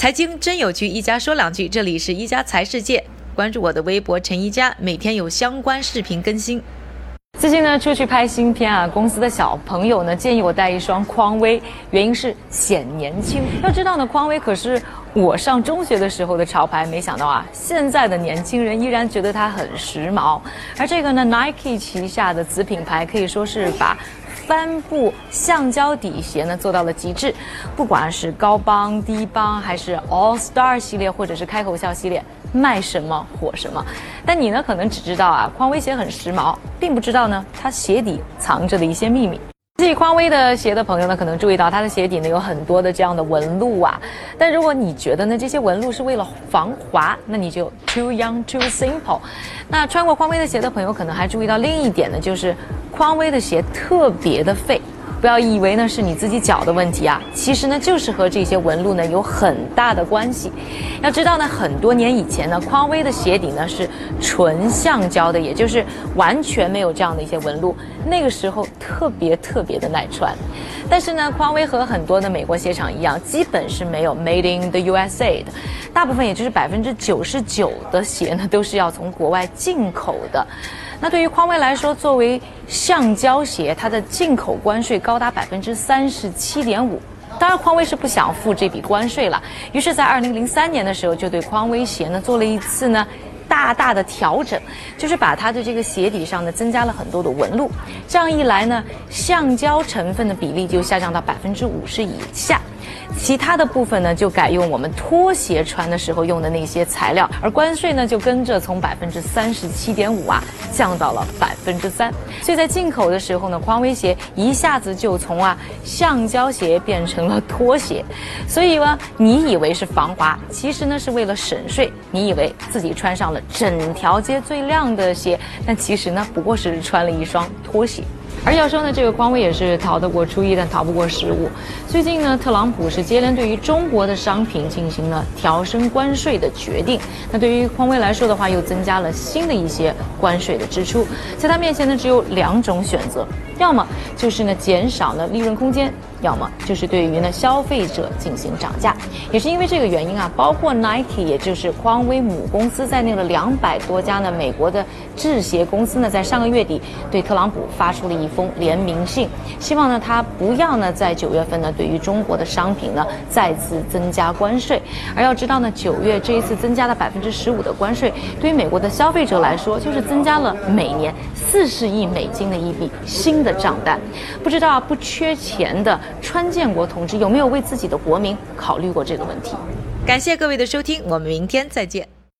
财经真有趣，一家说两句。这里是一家财世界，关注我的微博陈一家，每天有相关视频更新。最近呢，出去拍新片啊，公司的小朋友呢建议我带一双匡威，原因是显年轻。要知道呢，匡威可是我上中学的时候的潮牌，没想到啊，现在的年轻人依然觉得它很时髦。而这个呢，Nike 旗下的子品牌可以说是把。帆布橡胶底鞋呢做到了极致，不管是高帮、低帮，还是 All Star 系列，或者是开口笑系列，卖什么火什么。但你呢，可能只知道啊，匡威鞋很时髦，并不知道呢，它鞋底藏着的一些秘密。自己匡威的鞋的朋友呢，可能注意到它的鞋底呢有很多的这样的纹路啊。但如果你觉得呢这些纹路是为了防滑，那你就 too young too simple。那穿过匡威的鞋的朋友可能还注意到另一点呢，就是匡威的鞋特别的费。不要以为呢是你自己脚的问题啊，其实呢就是和这些纹路呢有很大的关系。要知道呢，很多年以前呢，匡威的鞋底呢是纯橡胶的，也就是完全没有这样的一些纹路。那个时候特别特别的耐穿。但是呢，匡威和很多的美国鞋厂一样，基本是没有 Made in the USA 的，大部分也就是百分之九十九的鞋呢都是要从国外进口的。那对于匡威来说，作为橡胶鞋，它的进口关税高达百分之三十七点五。当然，匡威是不想付这笔关税了，于是，在二零零三年的时候，就对匡威鞋呢做了一次呢大大的调整，就是把它的这个鞋底上呢增加了很多的纹路。这样一来呢，橡胶成分的比例就下降到百分之五十以下。其他的部分呢，就改用我们拖鞋穿的时候用的那些材料，而关税呢，就跟着从百分之三十七点五啊降到了百分之三。所以在进口的时候呢，匡威鞋一下子就从啊橡胶鞋变成了拖鞋。所以呢，你以为是防滑，其实呢是为了省税。你以为自己穿上了整条街最亮的鞋，但其实呢不过是穿了一双拖鞋。而要说呢，这个匡威也是逃得过初一，但逃不过十五。最近呢，特朗普是接连对于中国的商品进行了调升关税的决定。那对于匡威来说的话，又增加了新的一些关税的支出。在他面前呢，只有两种选择，要么就是呢减少了利润空间。要么就是对于呢消费者进行涨价，也是因为这个原因啊，包括 Nike，也就是匡威母公司在内的两百多家呢美国的制鞋公司呢，在上个月底对特朗普发出了一封联名信，希望呢他不要呢在九月份呢对于中国的商品呢再次增加关税。而要知道呢，九月这一次增加了百分之十五的关税，对于美国的消费者来说，就是增加了每年四十亿美金的一笔新的账单。不知道不缺钱的。川建国同志有没有为自己的国民考虑过这个问题？感谢各位的收听，我们明天再见。